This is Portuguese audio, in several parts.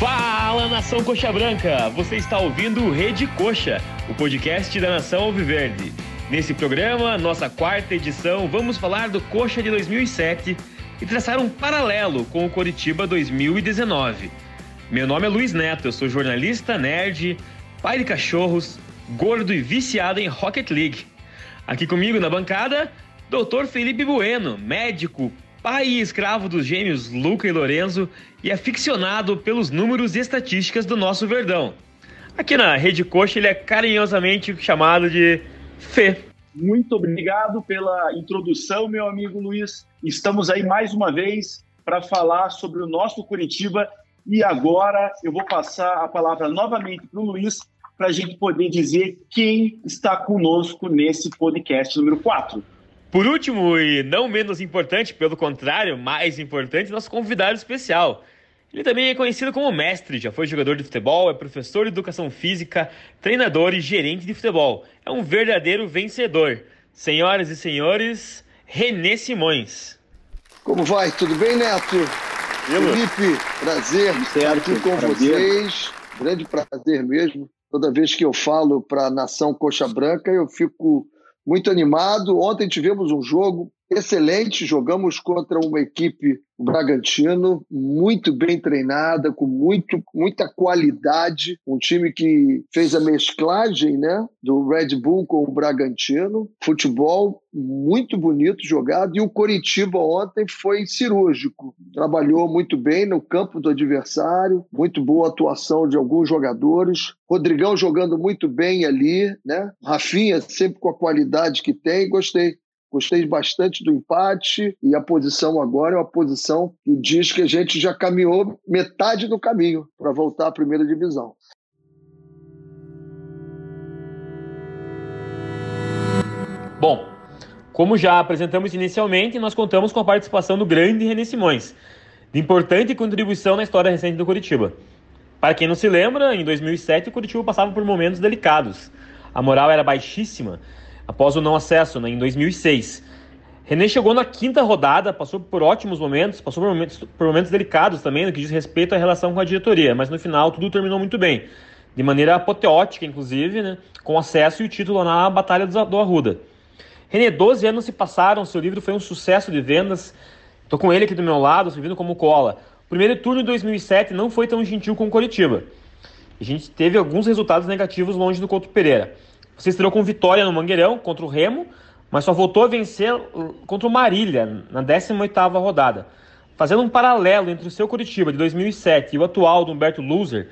Fala nação Coxa Branca! Você está ouvindo Rede Coxa, o podcast da nação Alviverde. Nesse programa, nossa quarta edição, vamos falar do Coxa de 2007 e traçar um paralelo com o Coritiba 2019. Meu nome é Luiz Neto, eu sou jornalista, nerd, pai de cachorros, gordo e viciado em Rocket League. Aqui comigo na bancada, Dr. Felipe Bueno, médico, pai e escravo dos gêmeos Luca e Lorenzo e aficionado pelos números e estatísticas do nosso Verdão. Aqui na Rede Coxa ele é carinhosamente chamado de Fê. Muito obrigado pela introdução, meu amigo Luiz. Estamos aí mais uma vez para falar sobre o nosso Curitiba e agora eu vou passar a palavra novamente para o Luiz para a gente poder dizer quem está conosco nesse podcast número 4. Por último, e não menos importante, pelo contrário, mais importante, nosso convidado especial. Ele também é conhecido como mestre, já foi jogador de futebol, é professor de educação física, treinador e gerente de futebol. É um verdadeiro vencedor. Senhoras e senhores, Renê Simões. Como vai? Tudo bem, Neto? Felipe, prazer estar aqui com prazer. vocês. Grande prazer mesmo. Toda vez que eu falo para a nação Coxa Branca, eu fico muito animado. Ontem tivemos um jogo excelente, jogamos contra uma equipe Bragantino, muito bem treinada, com muito, muita qualidade, um time que fez a mesclagem né, do Red Bull com o Bragantino, futebol muito bonito jogado, e o Coritiba ontem foi cirúrgico, trabalhou muito bem no campo do adversário, muito boa atuação de alguns jogadores, Rodrigão jogando muito bem ali, né? Rafinha sempre com a qualidade que tem, gostei. Gostei bastante do empate e a posição agora é uma posição que diz que a gente já caminhou metade do caminho para voltar à primeira divisão. Bom, como já apresentamos inicialmente, nós contamos com a participação do grande René Simões, de importante contribuição na história recente do Curitiba. Para quem não se lembra, em 2007 o Curitiba passava por momentos delicados. A moral era baixíssima após o não acesso né, em 2006. René chegou na quinta rodada, passou por ótimos momentos, passou por momentos, por momentos delicados também no que diz respeito à relação com a diretoria, mas no final tudo terminou muito bem, de maneira apoteótica, inclusive, né, com acesso e o título na Batalha do Arruda. René, 12 anos se passaram, seu livro foi um sucesso de vendas, estou com ele aqui do meu lado, servindo como cola. O primeiro turno de 2007 não foi tão gentil com o Coritiba. A gente teve alguns resultados negativos longe do Couto Pereira. Você estreou com vitória no Mangueirão contra o Remo, mas só voltou a vencer contra o Marília na 18ª rodada. Fazendo um paralelo entre o seu Curitiba de 2007 e o atual do Humberto Loser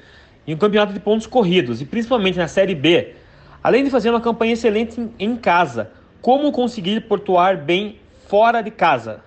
em um campeonato de pontos corridos e principalmente na Série B, além de fazer uma campanha excelente em casa, como conseguir pontuar bem fora de casa?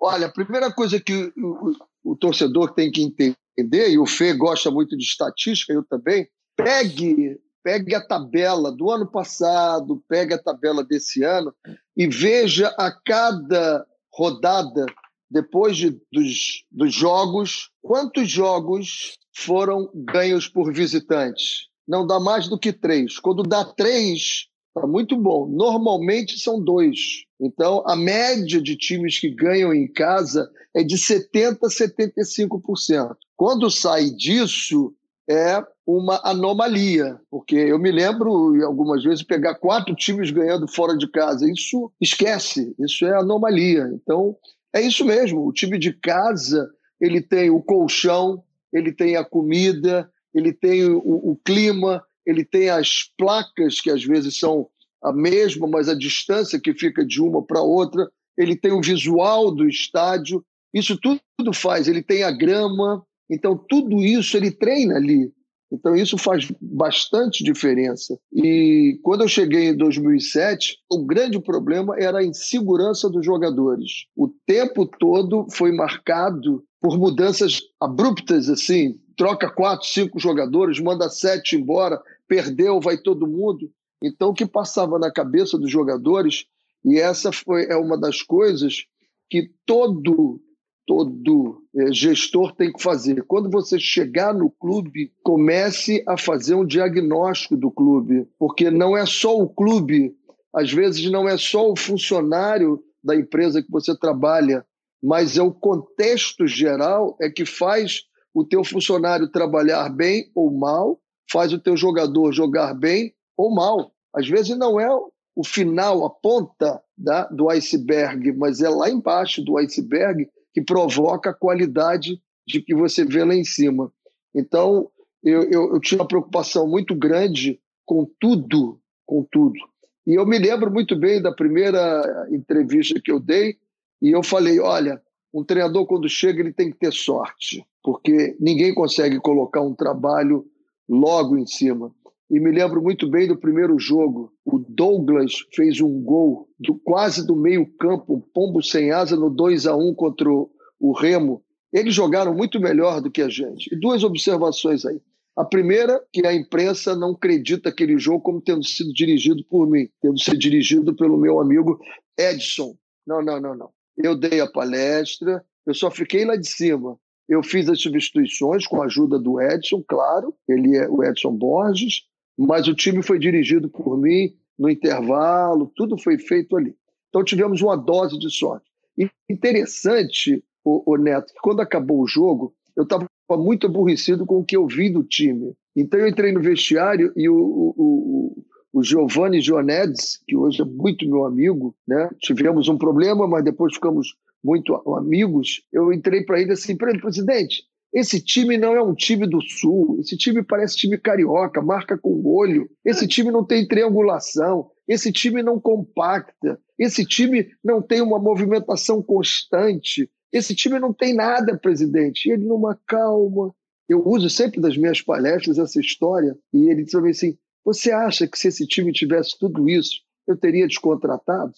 Olha, a primeira coisa que o, o, o torcedor tem que entender, e o Fê gosta muito de estatística, eu também, pegue pegue a tabela do ano passado, pegue a tabela desse ano e veja a cada rodada, depois de, dos, dos jogos, quantos jogos foram ganhos por visitantes. Não dá mais do que três. Quando dá três, está muito bom. Normalmente são dois. Então, a média de times que ganham em casa é de 70% a 75%. Quando sai disso, é uma anomalia, porque eu me lembro algumas vezes pegar quatro times ganhando fora de casa. Isso esquece, isso é anomalia. Então, é isso mesmo. O time de casa ele tem o colchão, ele tem a comida, ele tem o, o clima, ele tem as placas que às vezes são a mesma, mas a distância que fica de uma para outra, ele tem o visual do estádio. Isso tudo faz. Ele tem a grama, então, tudo isso ele treina ali. Então, isso faz bastante diferença. E quando eu cheguei em 2007, o grande problema era a insegurança dos jogadores. O tempo todo foi marcado por mudanças abruptas, assim. Troca quatro, cinco jogadores, manda sete embora, perdeu, vai todo mundo. Então, o que passava na cabeça dos jogadores, e essa foi, é uma das coisas que todo todo é, gestor tem que fazer. Quando você chegar no clube, comece a fazer um diagnóstico do clube, porque não é só o clube, às vezes não é só o funcionário da empresa que você trabalha, mas é o contexto geral é que faz o teu funcionário trabalhar bem ou mal, faz o teu jogador jogar bem ou mal. Às vezes não é o final, a ponta da, do iceberg, mas é lá embaixo do iceberg que provoca a qualidade de que você vê lá em cima. Então, eu, eu, eu tinha uma preocupação muito grande com tudo, com tudo. E eu me lembro muito bem da primeira entrevista que eu dei, e eu falei: olha, um treinador, quando chega, ele tem que ter sorte, porque ninguém consegue colocar um trabalho logo em cima. E me lembro muito bem do primeiro jogo. O Douglas fez um gol do, quase do meio-campo, um pombo sem asa no 2 a 1 contra o, Remo. Eles jogaram muito melhor do que a gente. E duas observações aí. A primeira, que a imprensa não acredita aquele jogo como tendo sido dirigido por mim, tendo sido dirigido pelo meu amigo Edson. Não, não, não, não. Eu dei a palestra, eu só fiquei lá de cima. Eu fiz as substituições com a ajuda do Edson, claro, ele é o Edson Borges, mas o time foi dirigido por mim no intervalo, tudo foi feito ali. Então tivemos uma dose de sorte. E interessante, o, o Neto, que quando acabou o jogo, eu estava muito aborrecido com o que eu vi do time. Então eu entrei no vestiário e o, o, o, o Giovanni Gionedes, que hoje é muito meu amigo, né? tivemos um problema, mas depois ficamos muito amigos. Eu entrei para ele assim, presidente, esse time não é um time do Sul, esse time parece time carioca, marca com o olho, esse time não tem triangulação, esse time não compacta, esse time não tem uma movimentação constante, esse time não tem nada, presidente. E ele numa calma. Eu uso sempre das minhas palestras essa história, e ele disse assim: Você acha que se esse time tivesse tudo isso, eu teria descontratado?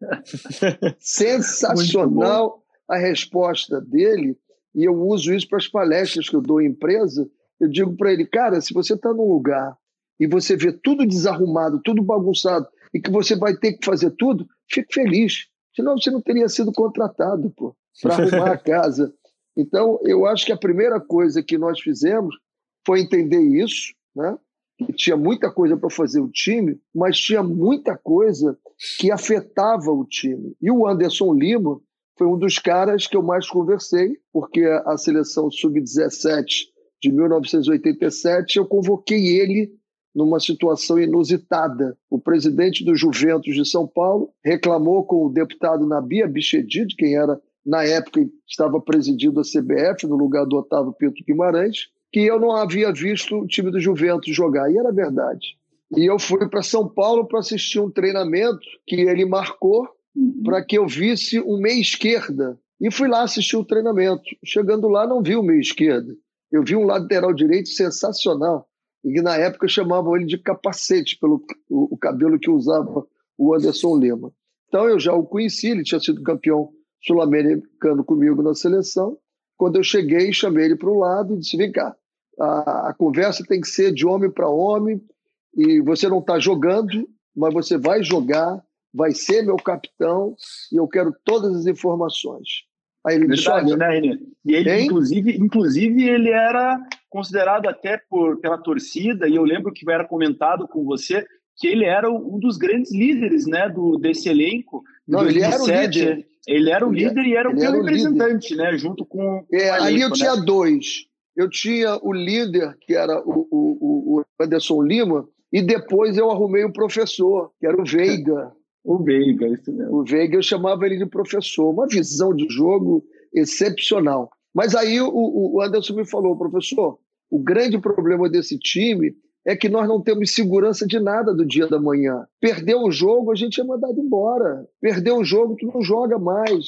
Sensacional a resposta dele e eu uso isso para as palestras que eu dou em empresa. Eu digo para ele, cara, se você está num lugar e você vê tudo desarrumado, tudo bagunçado, e que você vai ter que fazer tudo, fique feliz. Senão você não teria sido contratado para arrumar a casa. Então, eu acho que a primeira coisa que nós fizemos foi entender isso, né? que tinha muita coisa para fazer o time, mas tinha muita coisa que afetava o time. E o Anderson Lima, foi um dos caras que eu mais conversei, porque a seleção sub-17 de 1987 eu convoquei ele numa situação inusitada. O presidente do Juventus de São Paulo reclamou com o deputado Nabia Bichedid, quem era na época estava presidindo a CBF no lugar do Otávio Pinto Guimarães, que eu não havia visto o time do Juventus jogar, e era verdade. E eu fui para São Paulo para assistir um treinamento que ele marcou uhum. para que eu visse um meia esquerda. E fui lá assistir o treinamento. Chegando lá, não vi o meia esquerda. Eu vi um lateral direito sensacional. E na época chamavam ele de capacete, pelo o, o cabelo que usava o Anderson Lima. Então eu já o conheci, ele tinha sido campeão sul-americano comigo na seleção. Quando eu cheguei, chamei ele para o lado e disse: vem cá, a, a conversa tem que ser de homem para homem, e você não está jogando, mas você vai jogar vai ser meu capitão e eu quero todas as informações. Aí ele Verdade, disse, né, Renê? E ele, inclusive, inclusive, ele era considerado até por, pela torcida, e eu lembro que era comentado com você que ele era um dos grandes líderes né, do, desse elenco. Não, 2007. ele era o líder. Ele era o líder e era o teu representante, né? Junto com. É, elenco, ali eu né? tinha dois. Eu tinha o líder, que era o, o, o Anderson Lima, e depois eu arrumei o professor, que era o Veiga. O Veiga. O Veiga, eu chamava ele de professor. Uma visão de jogo excepcional. Mas aí o, o Anderson me falou, professor, o grande problema desse time é que nós não temos segurança de nada do dia da manhã. Perdeu o jogo, a gente é mandado embora. Perdeu o jogo, tu não joga mais.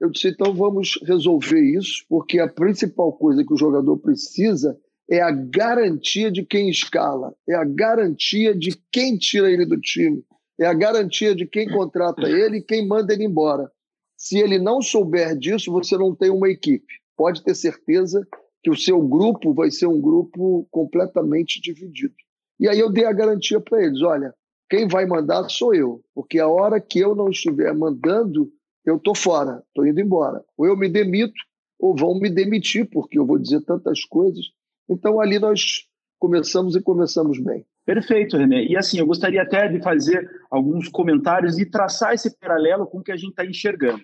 Eu disse, então vamos resolver isso, porque a principal coisa que o jogador precisa é a garantia de quem escala, é a garantia de quem tira ele do time é a garantia de quem contrata ele e quem manda ele embora. Se ele não souber disso, você não tem uma equipe. Pode ter certeza que o seu grupo vai ser um grupo completamente dividido. E aí eu dei a garantia para eles: olha, quem vai mandar sou eu, porque a hora que eu não estiver mandando, eu estou fora, estou indo embora. Ou eu me demito, ou vão me demitir, porque eu vou dizer tantas coisas. Então ali nós começamos e começamos bem. Perfeito, René. E assim, eu gostaria até de fazer alguns comentários e traçar esse paralelo com o que a gente está enxergando.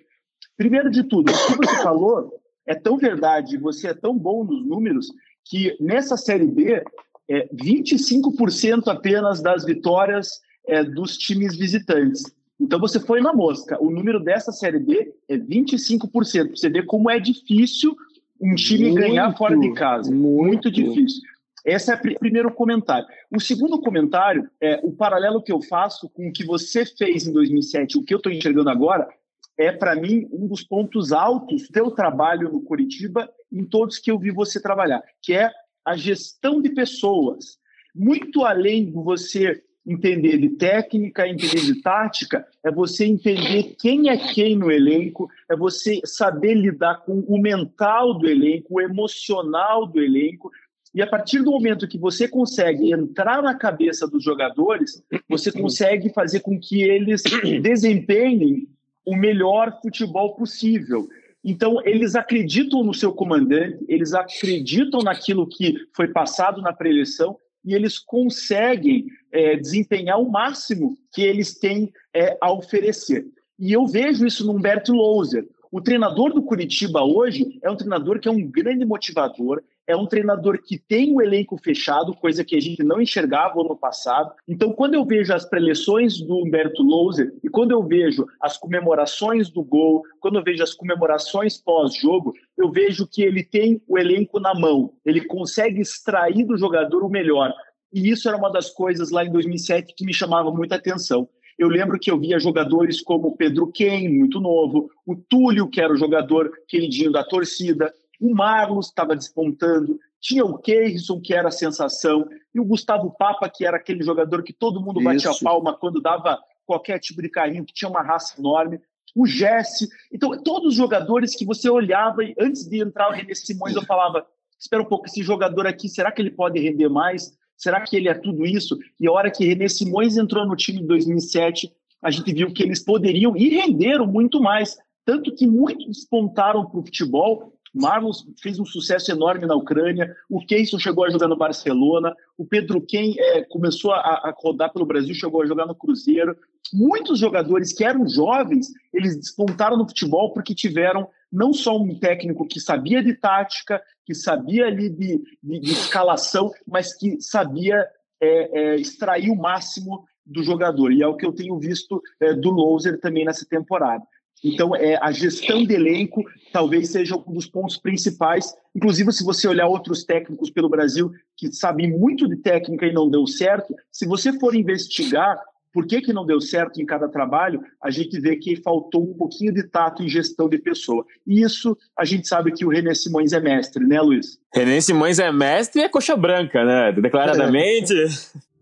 Primeiro de tudo, o que você falou é tão verdade, você é tão bom nos números, que nessa Série B, é, 25% apenas das vitórias é, dos times visitantes. Então você foi na mosca. O número dessa Série B é 25%. Você vê como é difícil um time muito, ganhar fora de casa. Muito, muito difícil. Esse é o primeiro comentário. O segundo comentário é o paralelo que eu faço com o que você fez em 2007, o que eu estou enxergando agora, é para mim um dos pontos altos do trabalho no Curitiba, em todos que eu vi você trabalhar, que é a gestão de pessoas. Muito além de você entender de técnica, entender de tática, é você entender quem é quem no elenco, é você saber lidar com o mental do elenco, o emocional do elenco. E a partir do momento que você consegue entrar na cabeça dos jogadores, você consegue fazer com que eles desempenhem o melhor futebol possível. Então, eles acreditam no seu comandante, eles acreditam naquilo que foi passado na pré-eleição e eles conseguem é, desempenhar o máximo que eles têm é, a oferecer. E eu vejo isso no Humberto Louser. O treinador do Curitiba hoje é um treinador que é um grande motivador, é um treinador que tem o elenco fechado, coisa que a gente não enxergava no passado. Então, quando eu vejo as preleções do Humberto Louser e quando eu vejo as comemorações do gol, quando eu vejo as comemorações pós-jogo, eu vejo que ele tem o elenco na mão, ele consegue extrair do jogador o melhor. E isso era uma das coisas lá em 2007 que me chamava muita atenção. Eu lembro que eu via jogadores como Pedro Ken, muito novo, o Túlio, que era o jogador queridinho da torcida, o Marlos estava despontando, tinha o Keirson, que era a sensação, e o Gustavo Papa, que era aquele jogador que todo mundo batia Isso. palma quando dava qualquer tipo de carrinho, que tinha uma raça enorme. O Jesse. Então, todos os jogadores que você olhava e antes de entrar o René Simões, eu falava: espera um pouco, esse jogador aqui, será que ele pode render mais? Será que ele é tudo isso? E a hora que René Simões entrou no time em 2007, a gente viu que eles poderiam e renderam muito mais. Tanto que muitos despontaram para o futebol Marlos fez um sucesso enorme na Ucrânia, o Keyson chegou a jogar no Barcelona, o Pedro Ken é, começou a, a, rodar pelo Brasil, chegou a jogar no Cruzeiro. Muitos jogadores que eram jovens, eles despontaram no futebol porque tiveram não só um técnico que sabia de tática, que sabia ali de, de, de escalação, mas que sabia é, é, extrair o máximo do jogador. E é o que eu tenho visto é, do Loser também nessa temporada. Então, é, a gestão de elenco talvez seja um dos pontos principais. Inclusive, se você olhar outros técnicos pelo Brasil que sabem muito de técnica e não deu certo, se você for investigar por que, que não deu certo em cada trabalho, a gente vê que faltou um pouquinho de tato em gestão de pessoa. E isso a gente sabe que o René Simões é mestre, né, Luiz? René Simões é mestre e é coxa branca, né? Declaradamente. É.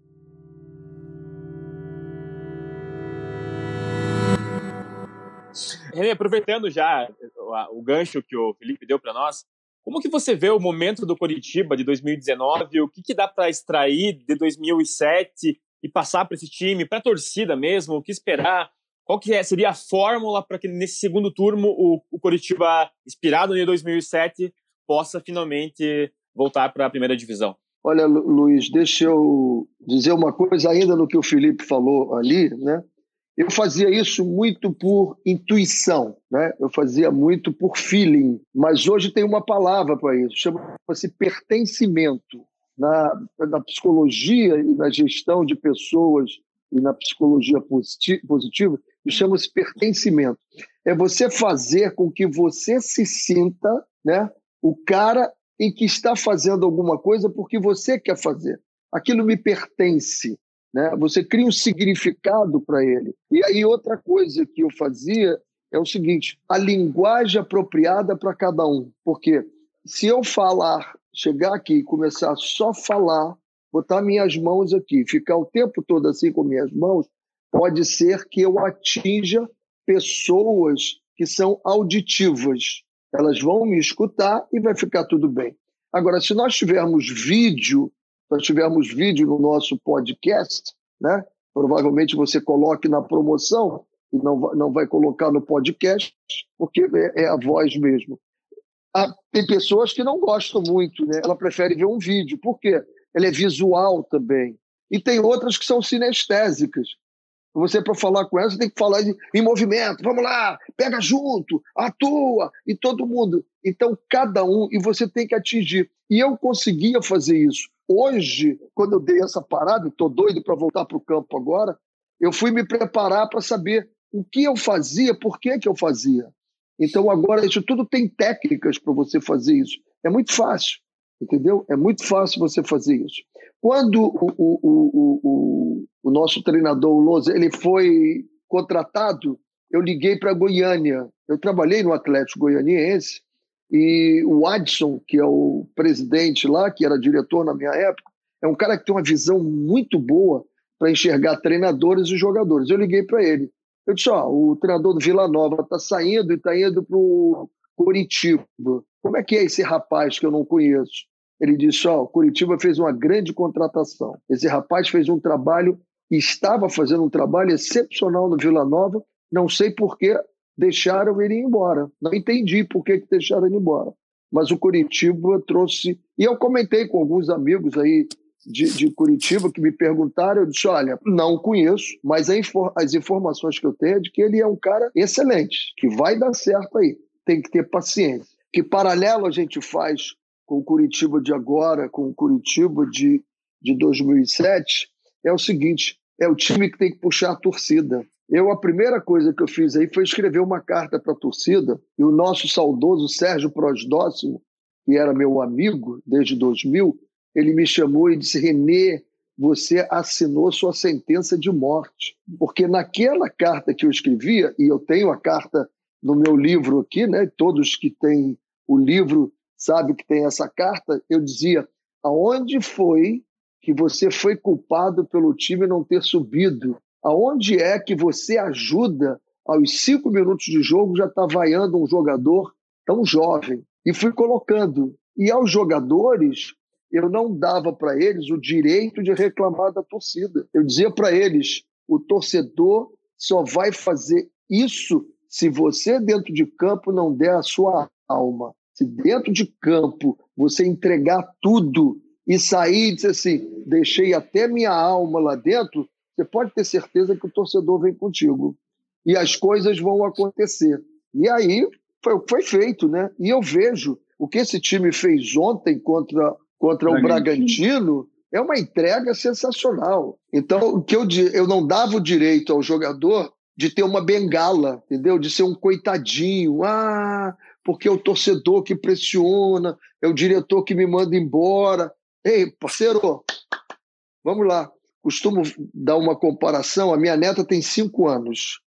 René, aproveitando já o gancho que o Felipe deu para nós, como que você vê o momento do Coritiba de 2019? O que, que dá para extrair de 2007 e passar para esse time, para a torcida mesmo? O que esperar? Qual que é, seria a fórmula para que nesse segundo turno o, o Coritiba, inspirado em 2007, possa finalmente voltar para a primeira divisão? Olha, Luiz, deixa eu dizer uma coisa ainda no que o Felipe falou ali, né? Eu fazia isso muito por intuição, né? eu fazia muito por feeling, mas hoje tem uma palavra para isso, chama-se pertencimento. Na, na psicologia e na gestão de pessoas e na psicologia positiva, chama-se pertencimento. É você fazer com que você se sinta né, o cara em que está fazendo alguma coisa porque você quer fazer. Aquilo me pertence. Né? Você cria um significado para ele. E aí, outra coisa que eu fazia é o seguinte: a linguagem apropriada para cada um. Porque se eu falar, chegar aqui e começar só a falar, botar minhas mãos aqui, ficar o tempo todo assim com minhas mãos, pode ser que eu atinja pessoas que são auditivas. Elas vão me escutar e vai ficar tudo bem. Agora, se nós tivermos vídeo nós tivermos vídeo no nosso podcast, né? Provavelmente você coloque na promoção e não, não vai colocar no podcast, porque é, é a voz mesmo. Ah, tem pessoas que não gostam muito, né? Ela prefere ver um vídeo. Por quê? Ela é visual também. E tem outras que são sinestésicas. Você, para falar com ela, você tem que falar em movimento. Vamos lá, pega junto, atua, e todo mundo. Então, cada um, e você tem que atingir. E eu conseguia fazer isso. Hoje, quando eu dei essa parada, estou doido para voltar para o campo agora, eu fui me preparar para saber o que eu fazia, por que, que eu fazia. Então, agora, isso tudo tem técnicas para você fazer isso. É muito fácil, entendeu? É muito fácil você fazer isso. Quando o, o, o, o, o nosso treinador, o Lousa, ele foi contratado, eu liguei para Goiânia. Eu trabalhei no Atlético Goianiense e o Adson, que é o presidente lá, que era diretor na minha época, é um cara que tem uma visão muito boa para enxergar treinadores e jogadores. Eu liguei para ele. Eu disse: Ó, o treinador do Vila Nova está saindo e está indo para o Curitiba. Como é que é esse rapaz que eu não conheço? Ele disse: Ó, o Curitiba fez uma grande contratação. Esse rapaz fez um trabalho, estava fazendo um trabalho excepcional no Vila Nova. Não sei por que deixaram ele ir embora. Não entendi por que, que deixaram ele embora. Mas o Curitiba trouxe. E eu comentei com alguns amigos aí de, de, Curitiba que me perguntaram, eu disse, olha, não conheço, mas as informações que eu tenho é de que ele é um cara excelente, que vai dar certo aí. Tem que ter paciência. Que paralelo a gente faz com o Curitiba de agora, com o Curitiba de, de 2007, é o seguinte, é o time que tem que puxar a torcida. Eu, a primeira coisa que eu fiz aí foi escrever uma carta para a torcida, e o nosso saudoso Sérgio Prosdóximo, que era meu amigo desde 2000, ele me chamou e disse: Renê, você assinou sua sentença de morte. Porque naquela carta que eu escrevia, e eu tenho a carta no meu livro aqui, né? todos que têm o livro sabem que tem essa carta, eu dizia: aonde foi que você foi culpado pelo time não ter subido? Aonde é que você ajuda aos cinco minutos de jogo já está vaiando um jogador tão jovem? E fui colocando. E aos jogadores, eu não dava para eles o direito de reclamar da torcida. Eu dizia para eles: o torcedor só vai fazer isso se você, dentro de campo, não der a sua alma. Se dentro de campo você entregar tudo e sair e dizer assim: deixei até minha alma lá dentro, você pode ter certeza que o torcedor vem contigo. E as coisas vão acontecer. E aí foi foi feito, né? E eu vejo o que esse time fez ontem contra contra o Bragantino é uma entrega sensacional. Então, o que eu, eu não dava o direito ao jogador de ter uma bengala, entendeu? De ser um coitadinho. Ah, porque é o torcedor que pressiona, é o diretor que me manda embora. Ei, parceiro, vamos lá. Costumo dar uma comparação. A minha neta tem cinco anos.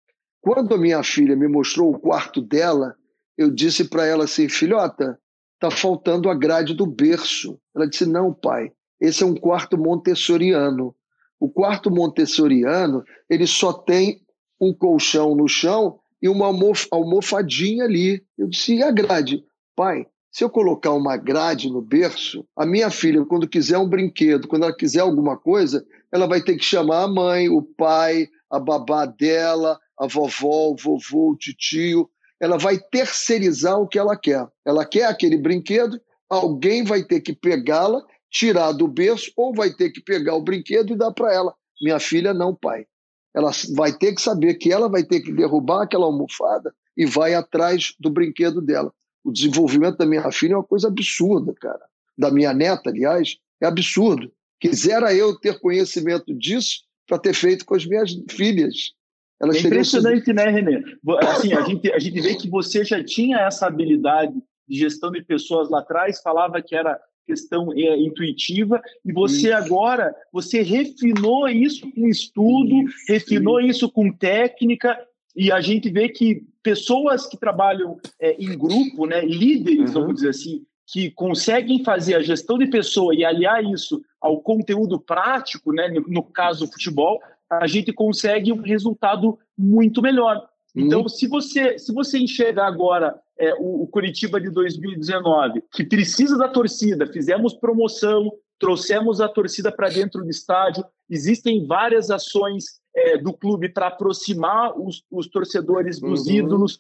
Quando a minha filha me mostrou o quarto dela, eu disse para ela assim, filhota, está faltando a grade do berço. Ela disse: Não, pai, esse é um quarto montessoriano. O quarto montessoriano ele só tem um colchão no chão e uma almofadinha ali. Eu disse: E a grade? Pai, se eu colocar uma grade no berço, a minha filha, quando quiser um brinquedo, quando ela quiser alguma coisa, ela vai ter que chamar a mãe, o pai, a babá dela, a vovó, o vovô, o tio, ela vai terceirizar o que ela quer. Ela quer aquele brinquedo, alguém vai ter que pegá-la, tirar do berço, ou vai ter que pegar o brinquedo e dar para ela. Minha filha, não, pai. Ela vai ter que saber que ela vai ter que derrubar aquela almofada e vai atrás do brinquedo dela. O desenvolvimento da minha filha é uma coisa absurda, cara. Da minha neta, aliás, é absurdo. Quisera eu ter conhecimento disso para ter feito com as minhas filhas. Elas é impressionante, né, Renê? Assim, a gente, a gente vê que você já tinha essa habilidade de gestão de pessoas lá atrás, falava que era questão é, intuitiva e você isso. agora você refinou isso com estudo, isso, refinou isso. isso com técnica e a gente vê que pessoas que trabalham é, em grupo, né, líderes, uhum. vamos dizer assim, que conseguem fazer a gestão de pessoa e aliar isso ao conteúdo prático, né, no caso futebol, a gente consegue um resultado muito melhor. Então, uhum. se você se você enxergar agora é, o, o Curitiba de 2019, que precisa da torcida, fizemos promoção, trouxemos a torcida para dentro do estádio, existem várias ações é, do clube para aproximar os, os, torcedores dos uhum. ídolos.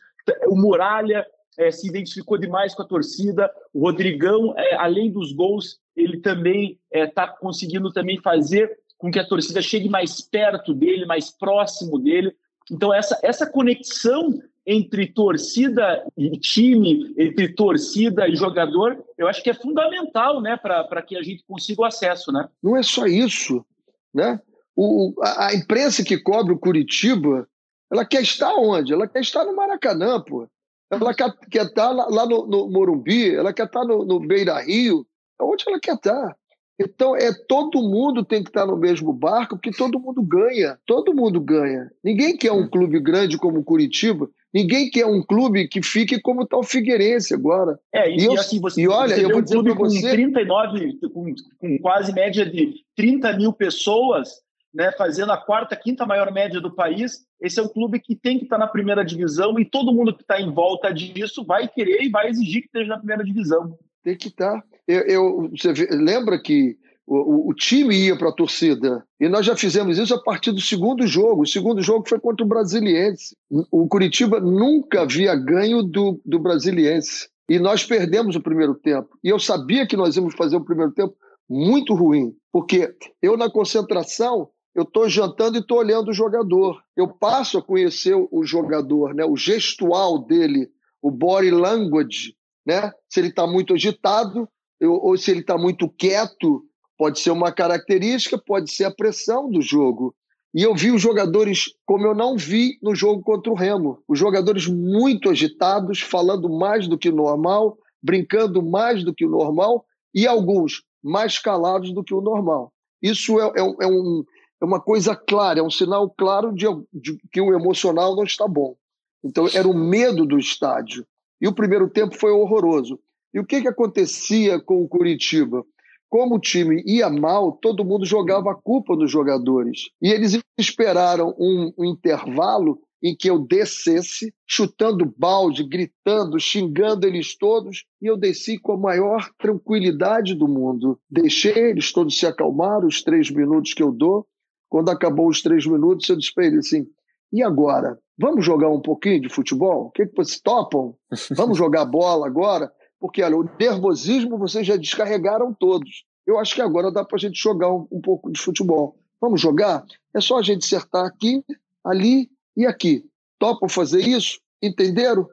O Muralha é, se identificou demais com a torcida. O Rodrigão, é, além dos gols, ele também está é, conseguindo também fazer com que a torcida chegue mais perto dele, mais próximo dele. Então, essa, essa conexão entre torcida e time, entre torcida e jogador, eu acho que é fundamental né, para que a gente consiga o acesso. Né? Não é só isso. Né? O, a, a imprensa que cobre o Curitiba, ela quer estar onde? Ela quer estar no Maracanã, pô. Ela quer, quer estar lá, lá no, no, Morumbi, ela quer estar no, no Beira Rio, onde ela quer estar. Então, é todo mundo tem que estar no mesmo barco, porque todo mundo ganha. Todo mundo ganha. Ninguém quer um clube grande como o Curitiba, ninguém quer um clube que fique como está o Figueirense agora. É, e, e, eu, assim, você, e olha, você eu vou um dizer clube você... com 39, com, com quase média de 30 mil pessoas, né, fazendo a quarta, quinta maior média do país. Esse é um clube que tem que estar na primeira divisão e todo mundo que está em volta disso vai querer e vai exigir que esteja na primeira divisão. Tem que estar. Eu, eu você lembra que o, o time ia para a torcida e nós já fizemos isso a partir do segundo jogo. O segundo jogo foi contra o Brasiliense. O Curitiba nunca havia ganho do, do Brasiliense. E nós perdemos o primeiro tempo. E eu sabia que nós íamos fazer o primeiro tempo muito ruim, porque eu na concentração eu estou jantando e estou olhando o jogador. Eu passo a conhecer o jogador, né? o gestual dele, o body language, né? se ele está muito agitado ou se ele está muito quieto. Pode ser uma característica, pode ser a pressão do jogo. E eu vi os jogadores como eu não vi no jogo contra o Remo. Os jogadores muito agitados, falando mais do que o normal, brincando mais do que o normal, e alguns mais calados do que o normal. Isso é, é, é um, é uma coisa clara, é um sinal claro de, de, que o emocional não está bom. Então, era o medo do estádio. E o primeiro tempo foi horroroso. E o que, que acontecia com o Curitiba? Como o time ia mal, todo mundo jogava a culpa nos jogadores. E eles esperaram um, um intervalo em que eu descesse, chutando balde, gritando, xingando eles todos, e eu desci com a maior tranquilidade do mundo. Deixei eles todos se acalmar, os três minutos que eu dou, quando acabou os três minutos, eu disse para ele assim: e agora? Vamos jogar um pouquinho de futebol? O que, que vocês topam? Vamos jogar bola agora? Porque, olha, o nervosismo vocês já descarregaram todos. Eu acho que agora dá para a gente jogar um, um, pouco de futebol. Vamos jogar? É só a gente acertar aqui, ali e aqui. Topam fazer isso? Entenderam?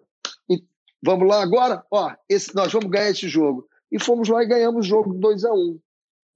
E vamos lá agora? Ó, esse, nós vamos ganhar esse jogo. E fomos lá e ganhamos o jogo 2 a 1 um.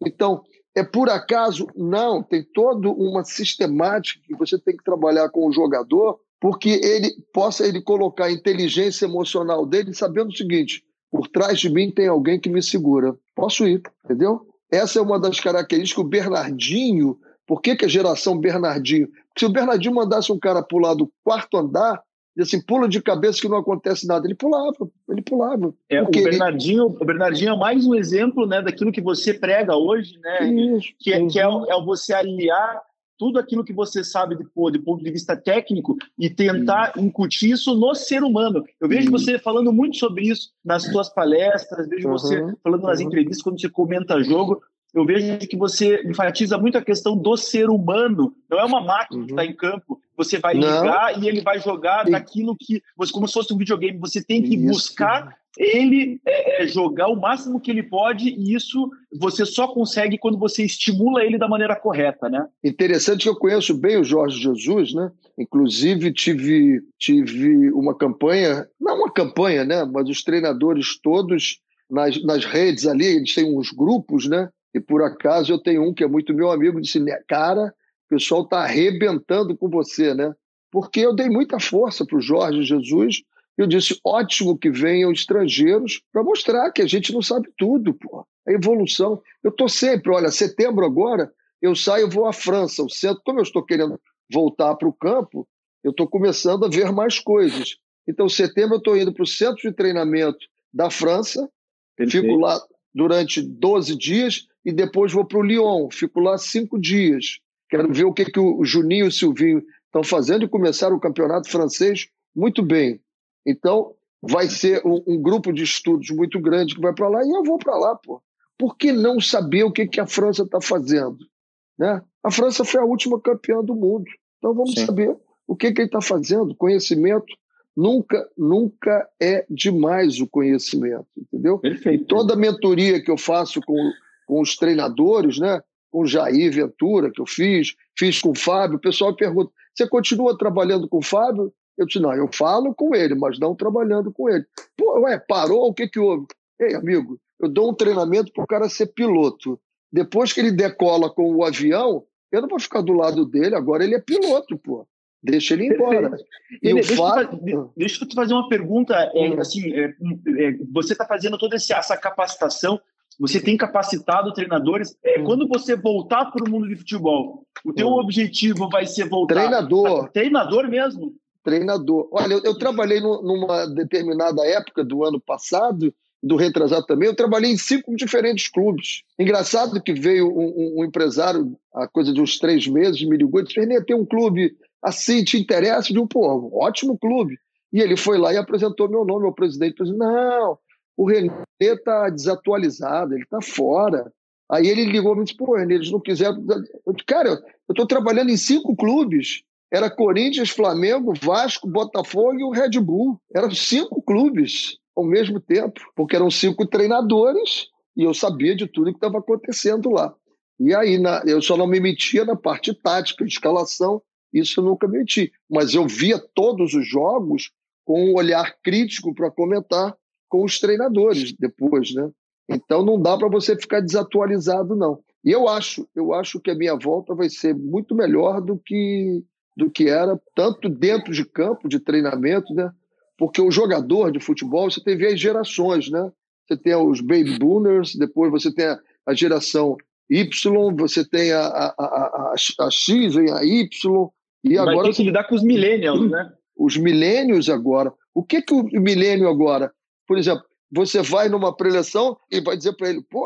Então, é por acaso? Não, tem toda uma sistemática que você tem que trabalhar com o jogador, porque ele possa ele colocar a inteligência emocional dele sabendo o seguinte: por trás de mim tem alguém que me segura. Posso ir, entendeu? Essa é uma das características. O Bernardinho, por que, que a geração Bernardinho? Porque se o Bernardinho mandasse um cara pular do quarto andar, e assim, pula de cabeça que não acontece nada. Ele pulava, ele pulava. É, o, Bernardinho, o Bernardinho é mais um exemplo né, daquilo que você prega hoje, né? Isso, que, é, que é, é você aliar tudo aquilo que você sabe de, pô, de ponto de vista técnico e tentar isso. incutir isso no ser humano. Eu vejo isso. você falando muito sobre isso nas suas palestras, vejo uhum. você falando nas uhum. entrevistas quando você comenta jogo eu vejo que você enfatiza muito a questão do ser humano. Não é uma máquina uhum. que está em campo. Você vai ligar e ele vai jogar daquilo que. Como se fosse um videogame. Você tem que isso. buscar ele é, é, jogar o máximo que ele pode, e isso você só consegue quando você estimula ele da maneira correta, né? Interessante que eu conheço bem o Jorge Jesus, né? Inclusive tive, tive uma campanha, não uma campanha, né? Mas os treinadores todos nas, nas redes ali, eles têm uns grupos, né? E por acaso eu tenho um que é muito meu amigo, disse: né, Cara, o pessoal está arrebentando com você, né? Porque eu dei muita força para o Jorge Jesus. Eu disse: ótimo que venham estrangeiros para mostrar que a gente não sabe tudo, pô. A evolução. Eu estou sempre, olha, setembro agora, eu saio e vou à França. O centro, como eu estou querendo voltar para o campo, eu estou começando a ver mais coisas. Então, setembro eu estou indo para o centro de treinamento da França, Perfeito. fico lá durante 12 dias, e depois vou para o Lyon, fico lá cinco dias. Quero ver o que, que o Juninho e o Silvinho estão fazendo e começar o campeonato francês muito bem. Então, vai ser um, um grupo de estudos muito grande que vai para lá e eu vou para lá, pô. Por que não saber o que, que a França está fazendo? Né? A França foi a última campeã do mundo. Então vamos Sim. saber o que, que ele está fazendo. Conhecimento nunca, nunca é demais o conhecimento, entendeu? Perfeito. E toda a mentoria que eu faço com com os treinadores, né? com o Jair Ventura, que eu fiz, fiz com o Fábio. O pessoal pergunta: você continua trabalhando com o Fábio? Eu disse: não, eu falo com ele, mas não trabalhando com ele. Pô, ué, parou? O que, que houve? Ei, amigo, eu dou um treinamento para o cara ser piloto. Depois que ele decola com o avião, eu não vou ficar do lado dele, agora ele é piloto, pô. Deixa ele embora. Ele, deixa, eu, deixa eu te fazer uma pergunta. É, hum. assim, é, é, você está fazendo toda essa capacitação, você tem capacitado treinadores. É, hum. Quando você voltar para o mundo de futebol, o teu hum. objetivo vai ser voltar. Treinador. treinador mesmo. Treinador. Olha, eu, eu trabalhei no, numa determinada época do ano passado do retrasado também, eu trabalhei em cinco diferentes clubes. Engraçado que veio um, um, um empresário, a coisa de uns três meses, me ligou e disse: Renê, tem um clube assim, te interessa? De um, pô, ótimo clube. E ele foi lá e apresentou meu nome ao presidente. disse: não, o Renê está desatualizado, ele está fora. Aí ele ligou e me disse: pô, Renê, eles não quiseram. Eu disse, Cara, eu estou trabalhando em cinco clubes. Era Corinthians, Flamengo, Vasco, Botafogo e o Red Bull. Eram cinco clubes ao mesmo tempo, porque eram cinco treinadores e eu sabia de tudo que estava acontecendo lá. E aí na, eu só não me metia na parte tática, escalação, isso eu nunca meti. Mas eu via todos os jogos com um olhar crítico para comentar com os treinadores depois, né? Então não dá para você ficar desatualizado não. E eu acho, eu acho que a minha volta vai ser muito melhor do que do que era tanto dentro de campo de treinamento, né? porque o jogador de futebol, você tem as gerações, né? Você tem os baby boomers, depois você tem a, a geração Y, você tem a, a, a, a, X, a Y, e agora... Vai ter que lidar com os millennials, né? Os milênios agora. O que que o milênio agora? Por exemplo, você vai numa preleção e vai dizer para ele, pô,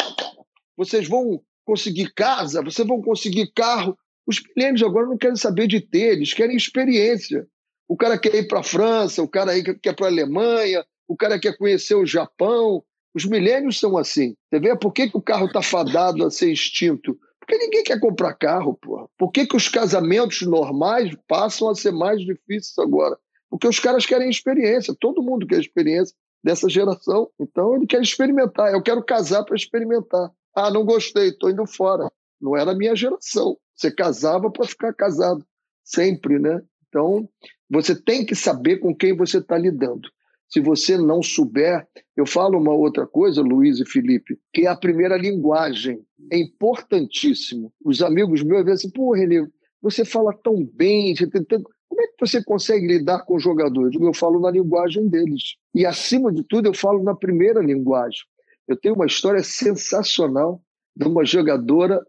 vocês vão conseguir casa, vocês vão conseguir carro. Os milênios agora não querem saber de ter, eles querem experiência. O cara quer ir para a França, o cara quer ir para a Alemanha, o cara quer conhecer o Japão. Os milênios são assim. Você vê por que, que o carro está fadado a ser extinto? Porque ninguém quer comprar carro, porra. Por que, que os casamentos normais passam a ser mais difíceis agora? Porque os caras querem experiência. Todo mundo quer experiência dessa geração. Então ele quer experimentar. Eu quero casar para experimentar. Ah, não gostei, estou indo fora. Não era a minha geração. Você casava para ficar casado sempre, né? Então, você tem que saber com quem você está lidando. Se você não souber, eu falo uma outra coisa, Luiz e Felipe, que é a primeira linguagem. É importantíssimo. Os amigos meus dizem assim, pô, Renê, você fala tão bem, você tem tanto... como é que você consegue lidar com os jogadores? Eu falo na linguagem deles. E, acima de tudo, eu falo na primeira linguagem. Eu tenho uma história sensacional de uma jogadora,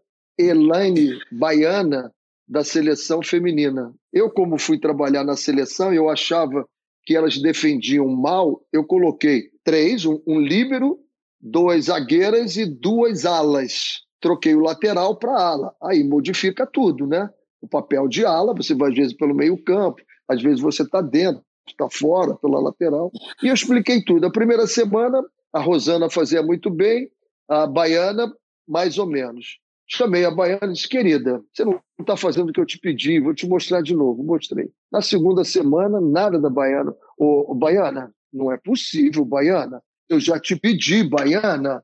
Elaine Baiana, da seleção feminina. Eu, como fui trabalhar na seleção, eu achava que elas defendiam mal, eu coloquei três, um, um líbero, duas zagueiras e duas alas. Troquei o lateral para ala. Aí modifica tudo, né? O papel de ala, você vai às vezes pelo meio campo, às vezes você está dentro, está fora, pela lateral. E eu expliquei tudo. A primeira semana, a Rosana fazia muito bem, a Baiana, mais ou menos. Chamei a Baiana e disse: querida, você não está fazendo o que eu te pedi, vou te mostrar de novo. Mostrei. Na segunda semana, nada da Baiana. Ô, Baiana, não é possível, Baiana. Eu já te pedi, Baiana.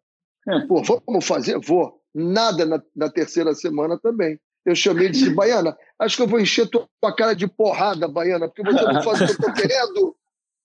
É. Pô, vamos fazer? Vou. Nada na, na terceira semana também. Eu chamei e disse: Baiana, acho que eu vou encher tua cara de porrada, Baiana, porque você não faz o que eu estou querendo.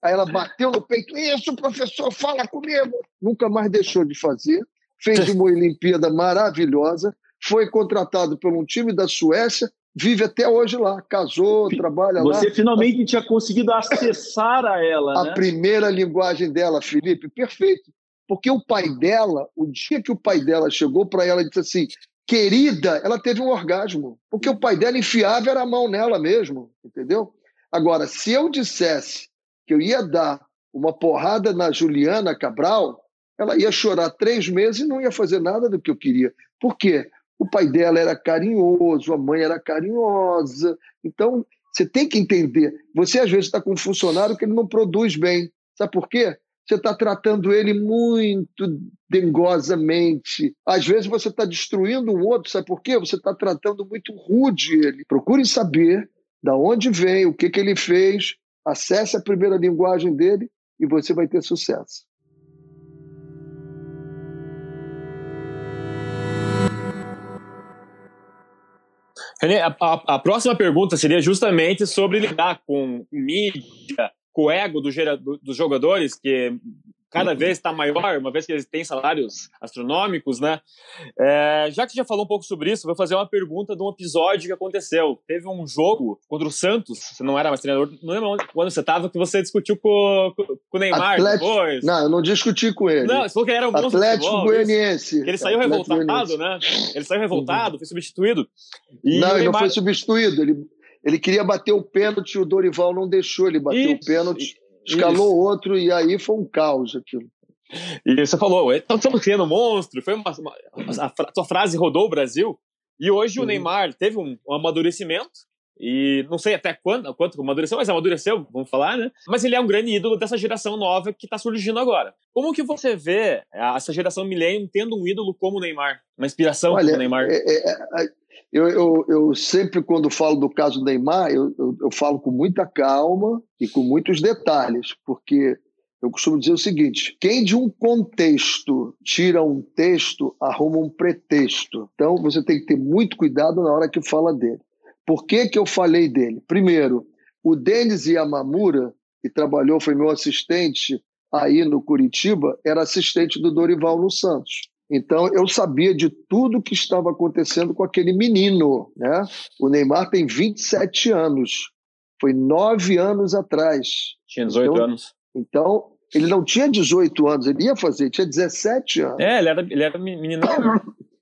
Aí ela bateu no peito: Isso, professor, fala comigo. Nunca mais deixou de fazer. Fez uma Olimpíada maravilhosa foi contratado por um time da Suécia, vive até hoje lá, casou, trabalha Você lá. Você finalmente tinha conseguido acessar a ela, A né? primeira linguagem dela, Felipe, perfeito. Porque o pai dela, o dia que o pai dela chegou para ela e disse assim, querida, ela teve um orgasmo. Porque o pai dela enfiava era a mão nela mesmo, entendeu? Agora, se eu dissesse que eu ia dar uma porrada na Juliana Cabral, ela ia chorar três meses e não ia fazer nada do que eu queria. Por quê? O pai dela era carinhoso, a mãe era carinhosa. Então, você tem que entender. Você, às vezes, está com um funcionário que ele não produz bem. Sabe por quê? Você está tratando ele muito dengosamente. Às vezes você está destruindo um outro, sabe por quê? Você está tratando muito rude ele. Procure saber da onde vem, o que, que ele fez, acesse a primeira linguagem dele e você vai ter sucesso. A, a, a, próxima pergunta seria justamente sobre lidar com mídia, com o ego do, dos jogadores, que cada vez está maior, uma vez que eles têm salários astronômicos, né? É, já que você já falou um pouco sobre isso, vou fazer uma pergunta de um episódio que aconteceu. Teve um jogo contra o Santos, você não era mais treinador, não lembro quando você estava, que você discutiu com, com, com o Neymar Atlético, depois. Não, eu não discuti com ele. Não, você falou que ele era um monstro Atlético Goianiense. Que ele saiu Atlético revoltado, né? Ele saiu revoltado, uhum. foi substituído. E não, ele Neymar... não foi substituído, ele... Ele queria bater o pênalti, o Dorival não deixou ele bater o pênalti escalou Isso. outro e aí foi um caos aquilo. E você falou, estamos criando um monstro. Foi uma, uma, a, a sua frase rodou o Brasil. E hoje o Neymar teve um, um, amadurecimento. E não sei até quando, quanto amadureceu, mas amadureceu, vamos falar, né? Mas ele é um grande ídolo dessa geração nova que está surgindo agora. Como que você vê essa geração milênio tendo um ídolo como o Neymar? Uma inspiração Olha, como o Neymar? É, é, é, eu, eu, eu, sempre, quando falo do caso do Neymar, eu, eu, eu, falo com muita calma e com muitos detalhes, porque eu costumo dizer o seguinte: quem de um contexto tira um texto, arruma um pretexto. Então, você tem que ter muito cuidado na hora que fala dele. Por que, que eu falei dele? Primeiro, o Denis Yamamura, que trabalhou, foi meu assistente aí no Curitiba, era assistente do Dorival no Santos. Então eu sabia de tudo que estava acontecendo com aquele menino, né? O Neymar tem 27 anos, foi nove anos atrás. Tinha 18 então, anos. Então ele não tinha 18 anos, ele ia fazer, tinha 17 anos. É, ele era, ele era menino.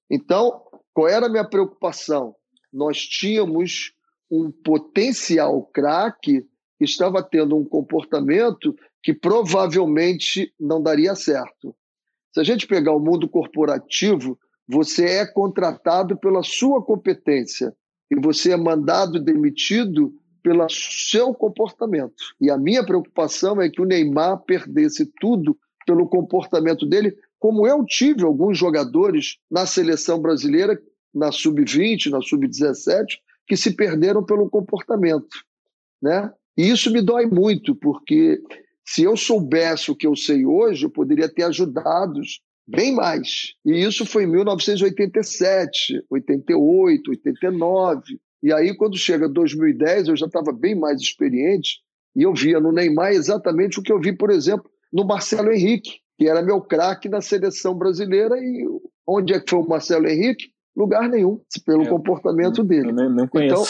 Então qual era a minha preocupação? Nós tínhamos um potencial craque que estava tendo um comportamento que provavelmente não daria certo. Se a gente pegar o mundo corporativo, você é contratado pela sua competência e você é mandado demitido pelo seu comportamento. E a minha preocupação é que o Neymar perdesse tudo pelo comportamento dele, como eu tive alguns jogadores na seleção brasileira, na sub-20, na sub-17, que se perderam pelo comportamento, né? E isso me dói muito, porque se eu soubesse o que eu sei hoje, eu poderia ter ajudado bem mais. E isso foi em 1987, 88, 89. E aí, quando chega 2010, eu já estava bem mais experiente e eu via no Neymar exatamente o que eu vi, por exemplo, no Marcelo Henrique, que era meu craque na seleção brasileira. E onde é que foi o Marcelo Henrique? Lugar nenhum, pelo é, comportamento dele. Eu nem, conheço. Então,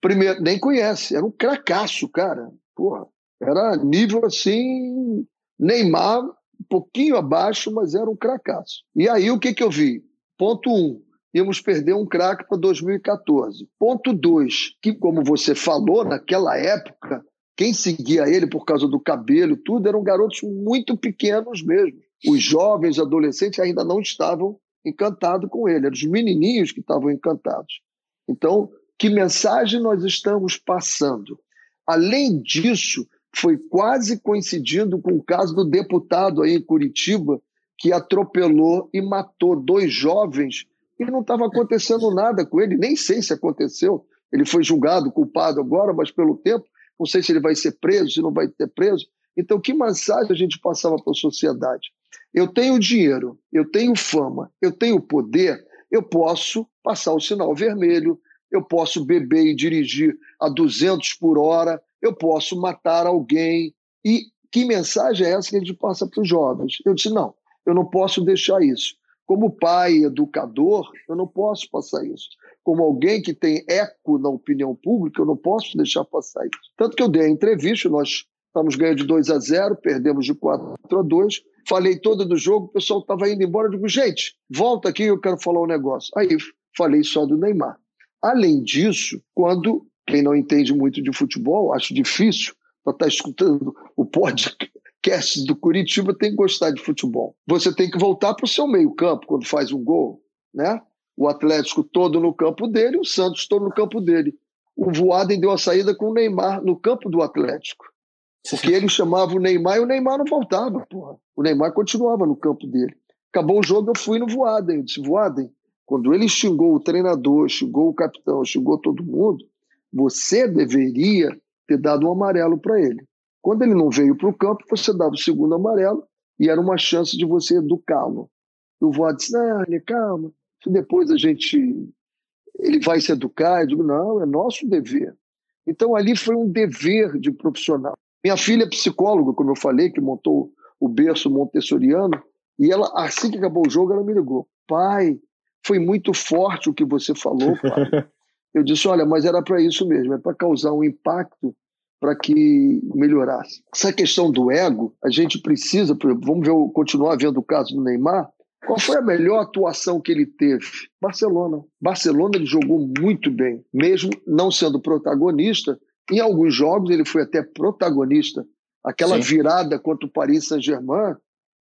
primeiro, nem conhece, era um cracaço, cara. Porra. Era nível assim, Neymar, um pouquinho abaixo, mas era um cracaço. E aí o que, que eu vi? Ponto um, íamos perder um craque para 2014. Ponto dois, que como você falou, naquela época, quem seguia ele por causa do cabelo, tudo, eram garotos muito pequenos mesmo. Os jovens adolescentes ainda não estavam encantados com ele, eram os menininhos que estavam encantados. Então, que mensagem nós estamos passando? Além disso, foi quase coincidindo com o caso do deputado aí em Curitiba, que atropelou e matou dois jovens e não estava acontecendo nada com ele, nem sei se aconteceu. Ele foi julgado, culpado agora, mas pelo tempo, não sei se ele vai ser preso, se não vai ser preso. Então, que mensagem a gente passava para a sociedade? Eu tenho dinheiro, eu tenho fama, eu tenho poder, eu posso passar o sinal vermelho, eu posso beber e dirigir a 200 por hora, eu posso matar alguém. E que mensagem é essa que a gente passa para os jovens? Eu disse: não, eu não posso deixar isso. Como pai, educador, eu não posso passar isso. Como alguém que tem eco na opinião pública, eu não posso deixar passar isso. Tanto que eu dei a entrevista, nós estamos ganhando de 2 a 0, perdemos de 4 a 2. Falei todo do jogo, o pessoal estava indo embora. Eu digo, gente, volta aqui, eu quero falar um negócio. Aí falei só do Neymar. Além disso, quando quem não entende muito de futebol, acho difícil, para estar tá escutando o podcast do Curitiba, tem que gostar de futebol. Você tem que voltar para o seu meio-campo quando faz um gol, né? O Atlético todo no campo dele, o Santos todo no campo dele. O Voaden deu a saída com o Neymar no campo do Atlético. Porque ele chamava o Neymar e o Neymar não voltava, porra. O Neymar continuava no campo dele. Acabou o jogo, eu fui no Voaden. Eu disse, Voaden, quando ele xingou o treinador, xingou o capitão, xingou todo mundo, você deveria ter dado um amarelo para ele. Quando ele não veio para o campo, você dava o segundo amarelo e era uma chance de você educá-lo. O Vó disse: não, calma, depois a gente ele vai se educar. Eu digo, não, é nosso dever. Então, ali foi um dever de profissional. Minha filha é psicóloga, como eu falei, que montou o berço montessoriano, e ela, assim que acabou o jogo, ela me ligou. Pai, foi muito forte o que você falou, pai. Eu disse, olha, mas era para isso mesmo, é para causar um impacto para que melhorasse. Essa questão do ego, a gente precisa, vamos ver, continuar vendo o caso do Neymar, qual foi a melhor atuação que ele teve? Barcelona. Barcelona ele jogou muito bem, mesmo não sendo protagonista. Em alguns jogos ele foi até protagonista. Aquela Sim. virada contra o Paris Saint-Germain,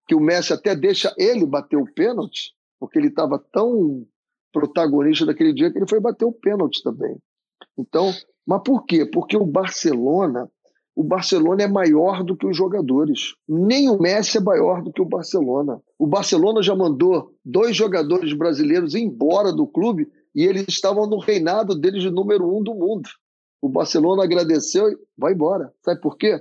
que o Messi até deixa ele bater o pênalti, porque ele estava tão protagonista daquele dia que ele foi bater o pênalti também. Então, mas por quê? Porque o Barcelona, o Barcelona é maior do que os jogadores. Nem o Messi é maior do que o Barcelona. O Barcelona já mandou dois jogadores brasileiros embora do clube e eles estavam no reinado deles de número um do mundo. O Barcelona agradeceu e vai embora. Sabe por quê?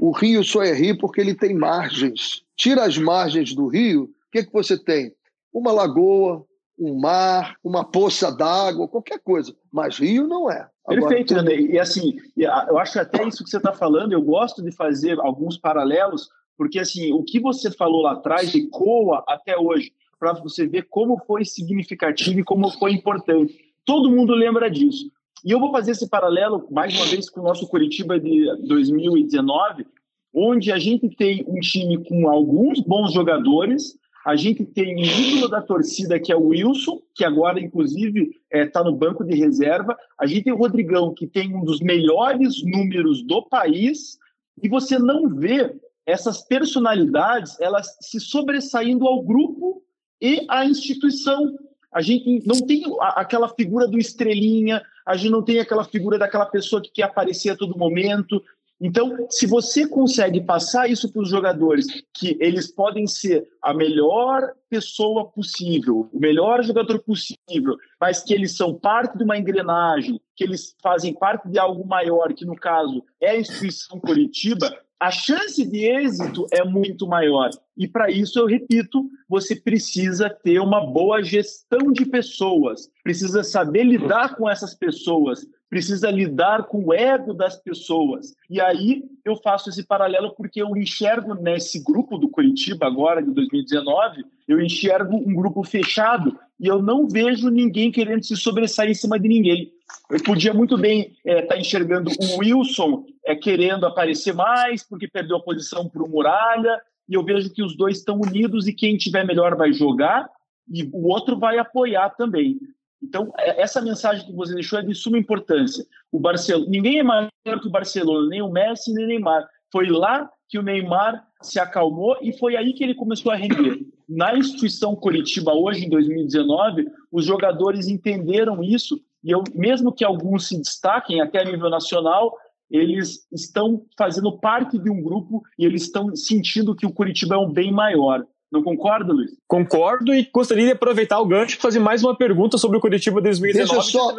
O Rio só é Rio porque ele tem margens. Tira as margens do Rio, o que, que você tem? Uma lagoa, um mar, uma poça d'água, qualquer coisa. Mas Rio não é. Agora, Perfeito, tudo... E assim, eu acho que até isso que você está falando, eu gosto de fazer alguns paralelos, porque assim, o que você falou lá atrás ecoa até hoje, para você ver como foi significativo e como foi importante. Todo mundo lembra disso. E eu vou fazer esse paralelo, mais uma vez, com o nosso Curitiba de 2019, onde a gente tem um time com alguns bons jogadores, a gente tem o ídolo da torcida, que é o Wilson, que agora, inclusive, está é, tá no banco de reserva. A gente tem o Rodrigão, que tem um dos melhores números do país. E você não vê essas personalidades elas se sobressaindo ao grupo e à instituição. A gente não tem aquela figura do estrelinha, a gente não tem aquela figura daquela pessoa que quer aparecer a todo momento, então, se você consegue passar isso para os jogadores, que eles podem ser a melhor pessoa possível, o melhor jogador possível, mas que eles são parte de uma engrenagem, que eles fazem parte de algo maior, que no caso é a instituição coletiva, a chance de êxito é muito maior. E para isso, eu repito, você precisa ter uma boa gestão de pessoas, precisa saber lidar com essas pessoas, precisa lidar com o ego das pessoas. E aí eu faço esse paralelo porque eu enxergo nesse grupo do Curitiba agora de 2019, eu enxergo um grupo fechado e eu não vejo ninguém querendo se sobressair em cima de ninguém. Eu podia muito bem estar é, tá enxergando o Wilson é, querendo aparecer mais porque perdeu a posição para o Muralha e eu vejo que os dois estão unidos e quem tiver melhor vai jogar e o outro vai apoiar também. Então, é, essa mensagem que você deixou é de suma importância. O Barcelona, ninguém é maior que o Barcelona, nem o Messi, nem o Neymar. Foi lá que o Neymar se acalmou e foi aí que ele começou a render. Na instituição Curitiba hoje, em 2019, os jogadores entenderam isso e eu, mesmo que alguns se destaquem até a nível nacional, eles estão fazendo parte de um grupo e eles estão sentindo que o Curitiba é um bem maior. Não concorda, Luiz? Concordo e gostaria de aproveitar o gancho para fazer mais uma pergunta sobre o Curitiba 2019. Deixa eu só,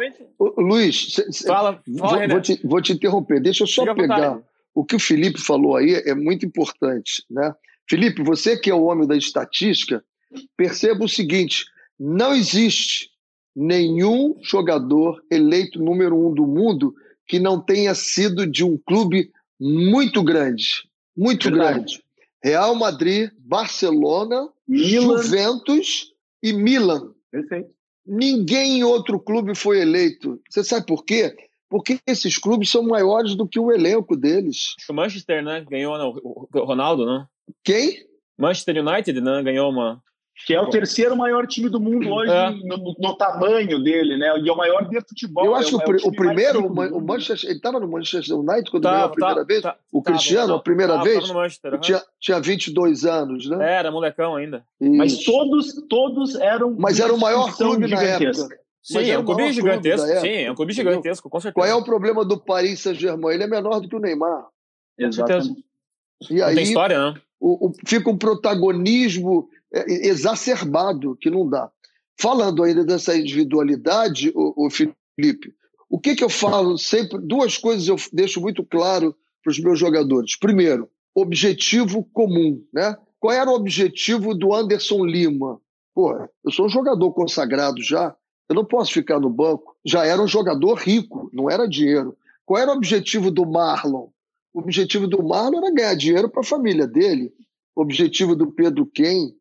Luiz, fala, fala vou, vou, te, vou, te, interromper. Deixa eu só Fica pegar o que o Felipe falou aí é muito importante, né? Felipe, você que é o homem da estatística, perceba o seguinte: não existe nenhum jogador eleito número um do mundo que não tenha sido de um clube muito grande, muito Verdade. grande. Real Madrid, Barcelona, Milan. Juventus e Milan. Perfeito. Ninguém em outro clube foi eleito. Você sabe por quê? Porque esses clubes são maiores do que o elenco deles. O Manchester, né? Ganhou não, o Ronaldo, né? Quem? Manchester United, né? Ganhou uma, que é o terceiro maior time do mundo hoje é. no, no, tamanho dele, né? E é o maior de futebol. Eu acho é que o, o, o primeiro, o, Manchester, ele estava no Manchester United quando tá, ganhou a primeira tá, vez. Tá, o Cristiano, a primeira vez, Manchester, tinha, tinha 22 anos, né? É, era molecão ainda. Isso. Mas todos, todos eram. Mas era o maior clube na época. Sim, é um clube gigantesco. Sim, é um clube gigantesco, com certeza. Qual é o problema do Paris Saint-Germain? Ele é menor do que o Neymar. Exatamente. E aí, tem história, né? O, o, fica um protagonismo é, exacerbado que não dá. Falando ainda dessa individualidade, o, o Felipe, o que, que eu falo sempre? Duas coisas eu deixo muito claro para os meus jogadores. Primeiro, objetivo comum, né? Qual era o objetivo do Anderson Lima? Pô, eu sou um jogador consagrado já, Eu não posso ficar no banco. Já era um jogador rico, não era dinheiro. Qual era o objetivo do Marlon? O objetivo do Marlon era ganhar dinheiro para a família dele. O objetivo do Pedro Quem,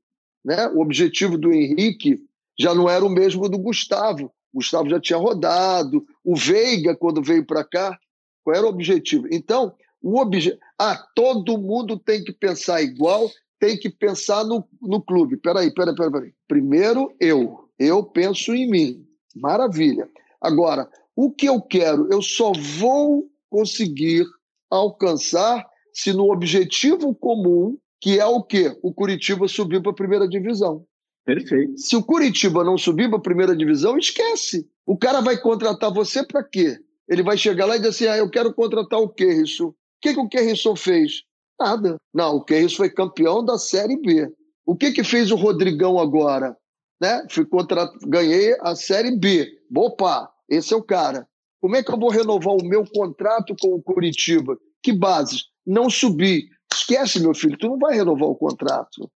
né? o objetivo do Henrique já não era o mesmo do Gustavo. O Gustavo já tinha rodado. O Veiga, quando veio para cá, qual era o objetivo? Então, o obje... ah, todo mundo tem que pensar igual, tem que pensar no, no clube. Peraí, peraí, peraí, peraí. Primeiro, eu. Eu penso em mim. Maravilha. Agora, o que eu quero, eu só vou conseguir alcançar se no objetivo comum, que é o quê? O Curitiba subir para a primeira divisão. Perfeito. Se o Curitiba não subir para a primeira divisão, esquece. O cara vai contratar você para quê? Ele vai chegar lá e dizer assim: ah, eu quero contratar o Kerrisson. O que, que o Kerrisson fez? Nada. Não, o Kerrisson foi campeão da Série B. O que, que fez o Rodrigão agora? Né? Fui contra... Ganhei a Série B. Opa, esse é o cara. Como é que eu vou renovar o meu contrato com o Curitiba? Que bases? Não subir. Esquece, meu filho, tu não vai renovar o contrato.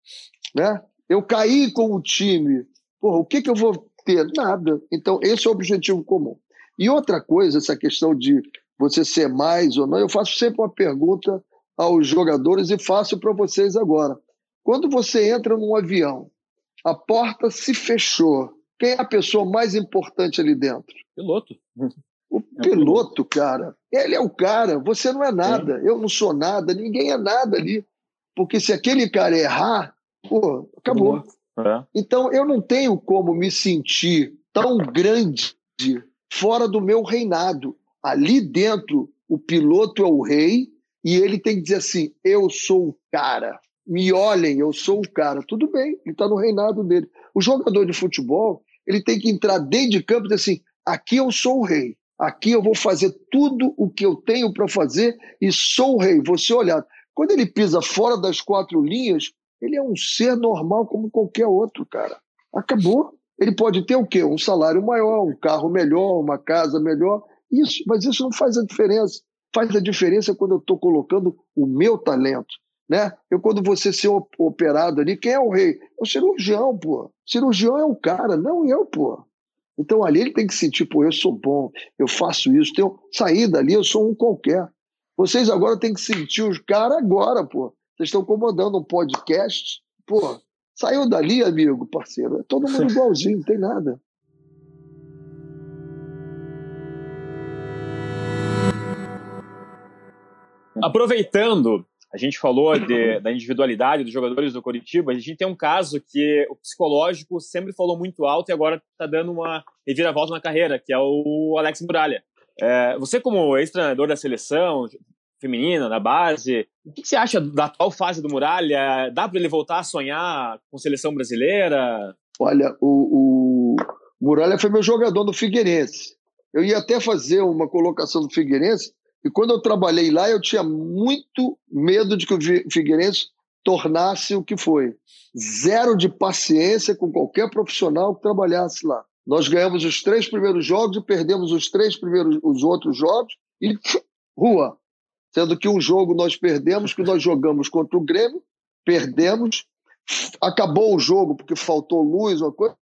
Né? Eu caí com o time. Porra, o que, que eu vou ter? Nada. Então, esse é o objetivo comum. E outra coisa, essa questão de você ser mais ou não, eu faço sempre uma pergunta aos jogadores e faço para vocês agora. Quando você entra num avião, a porta se fechou, quem é a pessoa mais importante ali dentro? Piloto. O piloto, cara. Ele é o cara, você não é nada, eu não sou nada, ninguém é nada ali. Porque se aquele cara errar, pô, acabou. É. Então eu não tenho como me sentir tão grande fora do meu reinado. Ali dentro, o piloto é o rei e ele tem que dizer assim: eu sou o cara. Me olhem, eu sou o cara. Tudo bem, ele está no reinado dele. O jogador de futebol, ele tem que entrar dentro de campo e dizer assim: aqui eu sou o rei. Aqui eu vou fazer tudo o que eu tenho para fazer e sou o rei. Você olhar. Quando ele pisa fora das quatro linhas, ele é um ser normal como qualquer outro, cara. Acabou. Ele pode ter o quê? Um salário maior, um carro melhor, uma casa melhor. Isso, mas isso não faz a diferença. Faz a diferença quando eu estou colocando o meu talento. Né? Eu, quando você ser operado ali, quem é o rei? É o cirurgião, pô. Cirurgião é o cara, não eu, pô. Então ali ele tem que sentir, pô, eu sou bom, eu faço isso, tenho sair dali, eu sou um qualquer. Vocês agora têm que sentir os caras agora, pô. Vocês estão comandando um podcast, pô. Saiu dali, amigo, parceiro. É todo mundo igualzinho, não tem nada. Aproveitando a gente falou de, da individualidade dos jogadores do Coritiba. A gente tem um caso que o psicológico sempre falou muito alto e agora está dando uma reviravolta na carreira, que é o Alex Muralha. É, você, como ex-treinador da seleção feminina, da base, o que você acha da atual fase do Muralha? Dá para ele voltar a sonhar com seleção brasileira? Olha, o, o Muralha foi meu jogador no Figueirense. Eu ia até fazer uma colocação do Figueirense, e quando eu trabalhei lá, eu tinha muito medo de que o Figueirense tornasse o que foi. Zero de paciência com qualquer profissional que trabalhasse lá. Nós ganhamos os três primeiros jogos e perdemos os três primeiros, os outros jogos e rua. Sendo que um jogo nós perdemos, que nós jogamos contra o Grêmio, perdemos, acabou o jogo porque faltou luz, uma coisa.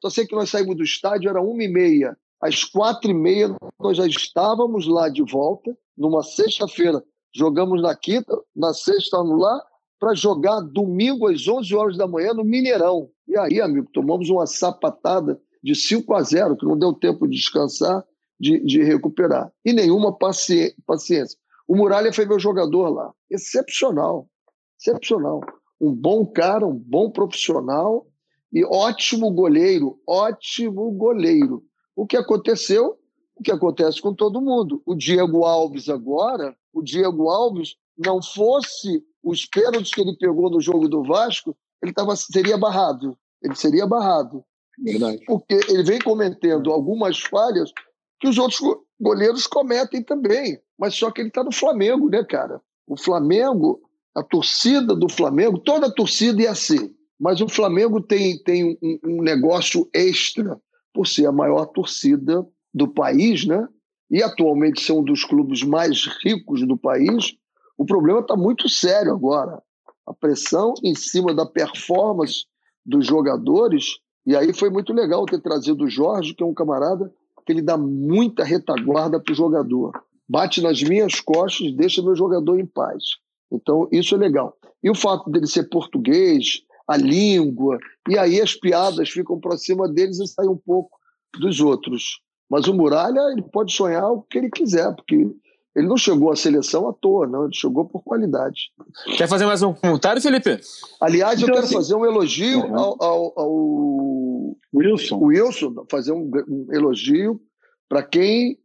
Só sei que nós saímos do estádio, era uma e meia às quatro e meia, nós já estávamos lá de volta, numa sexta-feira. Jogamos na quinta, na sexta estávamos lá, para jogar domingo às 11 horas da manhã no Mineirão. E aí, amigo, tomamos uma sapatada de 5 a 0, que não deu tempo de descansar, de, de recuperar. E nenhuma paci paciência. O Muralha foi meu jogador lá. Excepcional. Excepcional. Um bom cara, um bom profissional e ótimo goleiro. Ótimo goleiro. O que aconteceu, o que acontece com todo mundo. O Diego Alves agora, o Diego Alves, não fosse os pênaltis que ele pegou no jogo do Vasco, ele tava, seria barrado. Ele seria barrado. Verdade. Porque ele vem cometendo algumas falhas que os outros goleiros cometem também. Mas só que ele está no Flamengo, né, cara? O Flamengo, a torcida do Flamengo, toda a torcida é assim. Mas o Flamengo tem, tem um, um negócio extra por ser a maior torcida do país, né? E atualmente ser um dos clubes mais ricos do país, o problema está muito sério agora. A pressão em cima da performance dos jogadores E aí foi muito legal ter trazido o Jorge, que é um camarada que ele dá muita retaguarda para o jogador. Bate nas minhas costas, deixa meu jogador em paz. Então, isso é legal. E o fato dele ser português, a língua, e aí as piadas ficam para cima deles e saem um pouco dos outros. Mas o Muralha, ele pode sonhar o que ele quiser, porque ele não chegou à seleção à toa, não. Ele chegou por qualidade. Quer fazer mais um comentário, Felipe? Aliás, eu então, quero assim, fazer um elogio uhum. ao, ao, ao, Wilson. Wilson, fazer um, um elogio para quem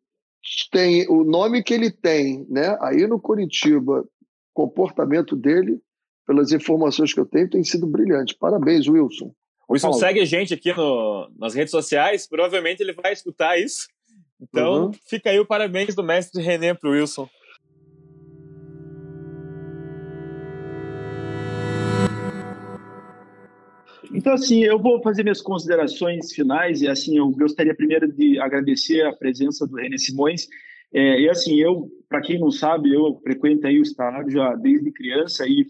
tem o nome que ele tem, né? Aí no Curitiba, comportamento dele, pelas informações que eu tenho, tem sido brilhante. Parabéns, Wilson. O Wilson Paulo. segue a gente aqui no, nas redes sociais, provavelmente ele vai escutar isso. Então, uhum. fica aí o parabéns do mestre René para o Wilson. Então, assim, eu vou fazer minhas considerações finais e, assim, eu gostaria primeiro de agradecer a presença do René Simões. É, e, assim, eu, para quem não sabe, eu frequento aí o estádio já desde criança e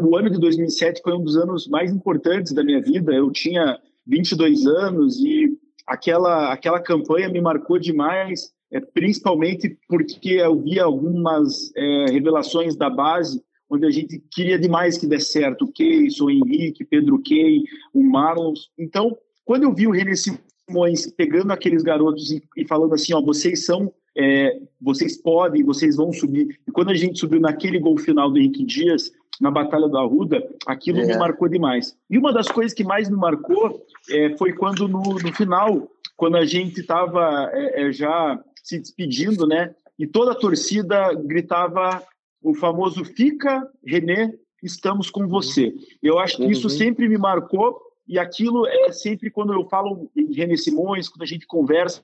o ano de 2007 foi um dos anos mais importantes da minha vida. Eu tinha 22 anos e aquela, aquela campanha me marcou demais, é, principalmente porque eu via algumas é, revelações da base onde a gente queria demais que desse certo. O Keyson, o Henrique, Pedro Key, o Marlon. Então, quando eu vi o René Simões pegando aqueles garotos e, e falando assim, ó, vocês são é, vocês podem, vocês vão subir. E quando a gente subiu naquele gol final do Henrique Dias, na Batalha da Arruda, aquilo é. me marcou demais. E uma das coisas que mais me marcou é, foi quando no, no, final, quando a gente estava é, é, já se despedindo, né? E toda a torcida gritava o famoso "Fica, René, estamos com você". Eu acho que isso uhum. sempre me marcou e aquilo é sempre quando eu falo em René Simões, quando a gente conversa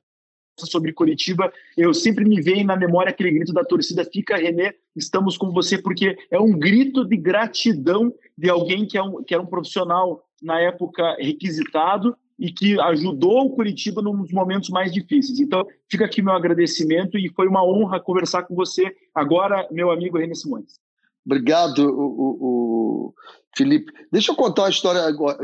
sobre Curitiba, eu sempre me vejo na memória aquele grito da torcida: fica, René, estamos com você, porque é um grito de gratidão de alguém que, é um, que era um profissional na época requisitado e que ajudou o Curitiba nos momentos mais difíceis. Então, fica aqui meu agradecimento e foi uma honra conversar com você agora, meu amigo René Simões. Obrigado, o, o, Felipe. Deixa eu contar uma história agora,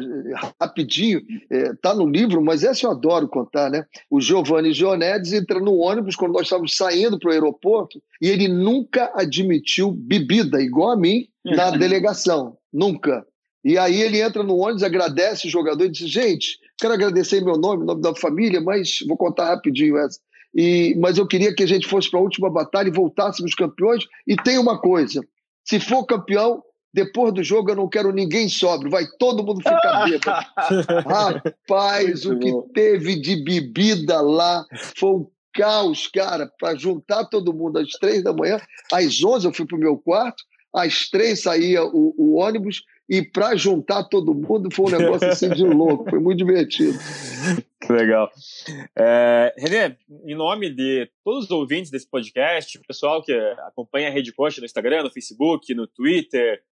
rapidinho. Está é, tá no livro, mas essa eu adoro contar, né? O Giovanni Gionedes entra no ônibus quando nós estávamos saindo para o aeroporto e ele nunca admitiu bebida, igual a mim, na delegação. Nunca. E aí ele entra no ônibus, agradece o jogador e diz: Gente, quero agradecer em meu nome, em nome da família, mas vou contar rapidinho essa. E, mas eu queria que a gente fosse para a última batalha e voltássemos campeões. E tem uma coisa: se for campeão, depois do jogo eu não quero ninguém sóbrio, vai todo mundo ficar bêbado. Rapaz, o que teve de bebida lá foi um caos, cara, para juntar todo mundo às três da manhã. Às onze eu fui para o meu quarto, às três saía o, o ônibus e para juntar todo mundo foi um negócio assim de louco, foi muito divertido. Legal. É, René, em nome de todos os ouvintes desse podcast, o pessoal que acompanha a Rede Coxa no Instagram, no Facebook, no Twitter,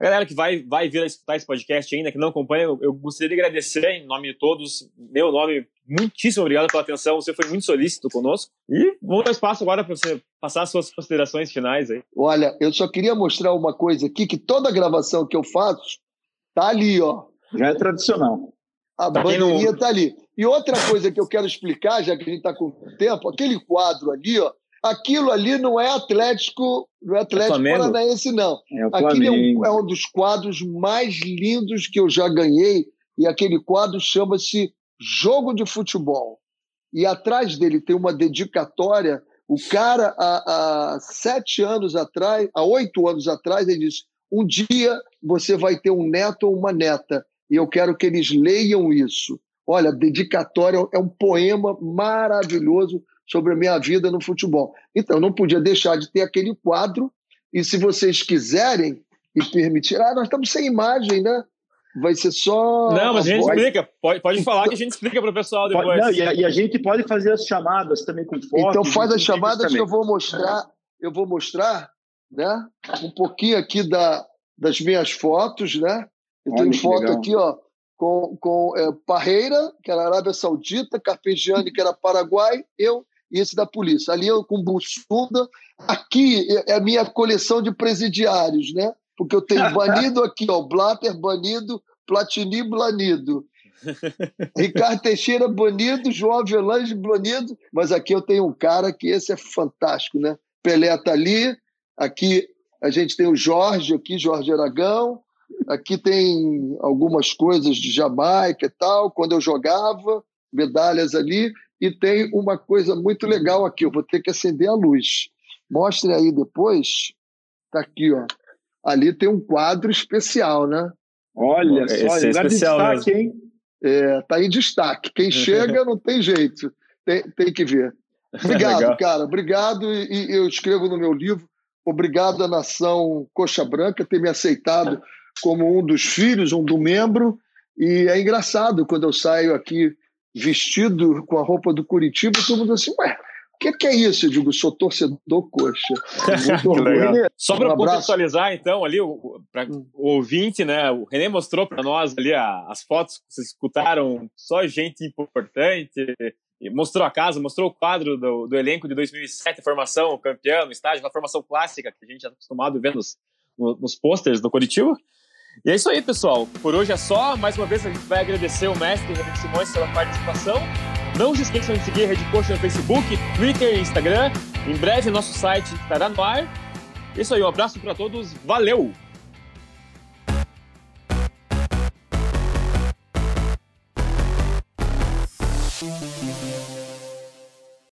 a galera que vai, vai vir a escutar esse podcast ainda, que não acompanha, eu gostaria de agradecer em nome de todos, meu nome, muitíssimo obrigado pela atenção, você foi muito solícito conosco. E vou dar espaço agora para você passar as suas considerações finais aí. Olha, eu só queria mostrar uma coisa aqui, que toda gravação que eu faço tá ali, ó. Já é tradicional. A pra bandeirinha não... tá ali. E outra coisa que eu quero explicar, já que a gente está com tempo, aquele quadro ali, ó, aquilo ali não é Atlético, não é Atlético é Paranaense, não. É Aquilo é um, é um dos quadros mais lindos que eu já ganhei, e aquele quadro chama-se Jogo de Futebol. E atrás dele tem uma dedicatória. O cara, há, há sete anos atrás, há oito anos atrás, ele disse: um dia você vai ter um neto ou uma neta, e eu quero que eles leiam isso. Olha, dedicatória é um poema maravilhoso sobre a minha vida no futebol. Então, não podia deixar de ter aquele quadro, e se vocês quiserem e permitir. Ah, nós estamos sem imagem, né? Vai ser só. Não, mas a, a gente voz. explica. Pode, pode falar que a gente explica para o pessoal depois. Pode, não, e, a, e, a, gente pode fazer as chamadas também com fotos. Então faz as chamadas que eu vou mostrar. Eu vou mostrar, né? Um pouquinho aqui da, das minhas fotos, né? Eu tenho foto legal. aqui, ó, com, com é, Parreira, que era Arábia Saudita, Carpegiani, que era Paraguai, eu e esse da polícia. Ali eu com Bussunda. Aqui é a minha coleção de presidiários, né? Porque eu tenho banido aqui, ó, Blatter banido, Platini banido. Ricardo Teixeira, bonito, João Avelange, bonito, mas aqui eu tenho um cara que esse é fantástico, né? Pelé tá ali, aqui a gente tem o Jorge, aqui, Jorge Aragão, aqui tem algumas coisas de Jamaica e tal, quando eu jogava, medalhas ali, e tem uma coisa muito legal aqui, eu vou ter que acender a luz. Mostre aí depois, tá aqui, ó. Ali tem um quadro especial, né? Olha Esse só, é especial destaque, mesmo. hein? É, tá em destaque. Quem chega não tem jeito, tem, tem que ver. Obrigado, cara. Obrigado. E, e, eu escrevo no meu livro. Obrigado à nação Coxa Branca ter me aceitado como um dos filhos, um do membro. E é engraçado quando eu saio aqui vestido com a roupa do Curitiba, todo mundo assim, ué, o que, que, é isso? Eu digo, sou torcedor coxa. Só para um contextualizar, então, ali, para hum. o ouvinte, né? O René mostrou para nós ali as fotos que vocês escutaram, só gente importante. Mostrou a casa, mostrou o quadro do, do elenco de 2007, formação, campeão, estágio, na formação clássica, que a gente já está acostumado a ver nos, nos posters do Curitiba. E é isso aí, pessoal. Por hoje é só. Mais uma vez, a gente vai agradecer o mestre René Simões pela participação. Não se esqueçam de seguir a Rede Coach no Facebook, Twitter e Instagram. Em breve, nosso site estará no ar. É isso aí, um abraço para todos. Valeu! Thank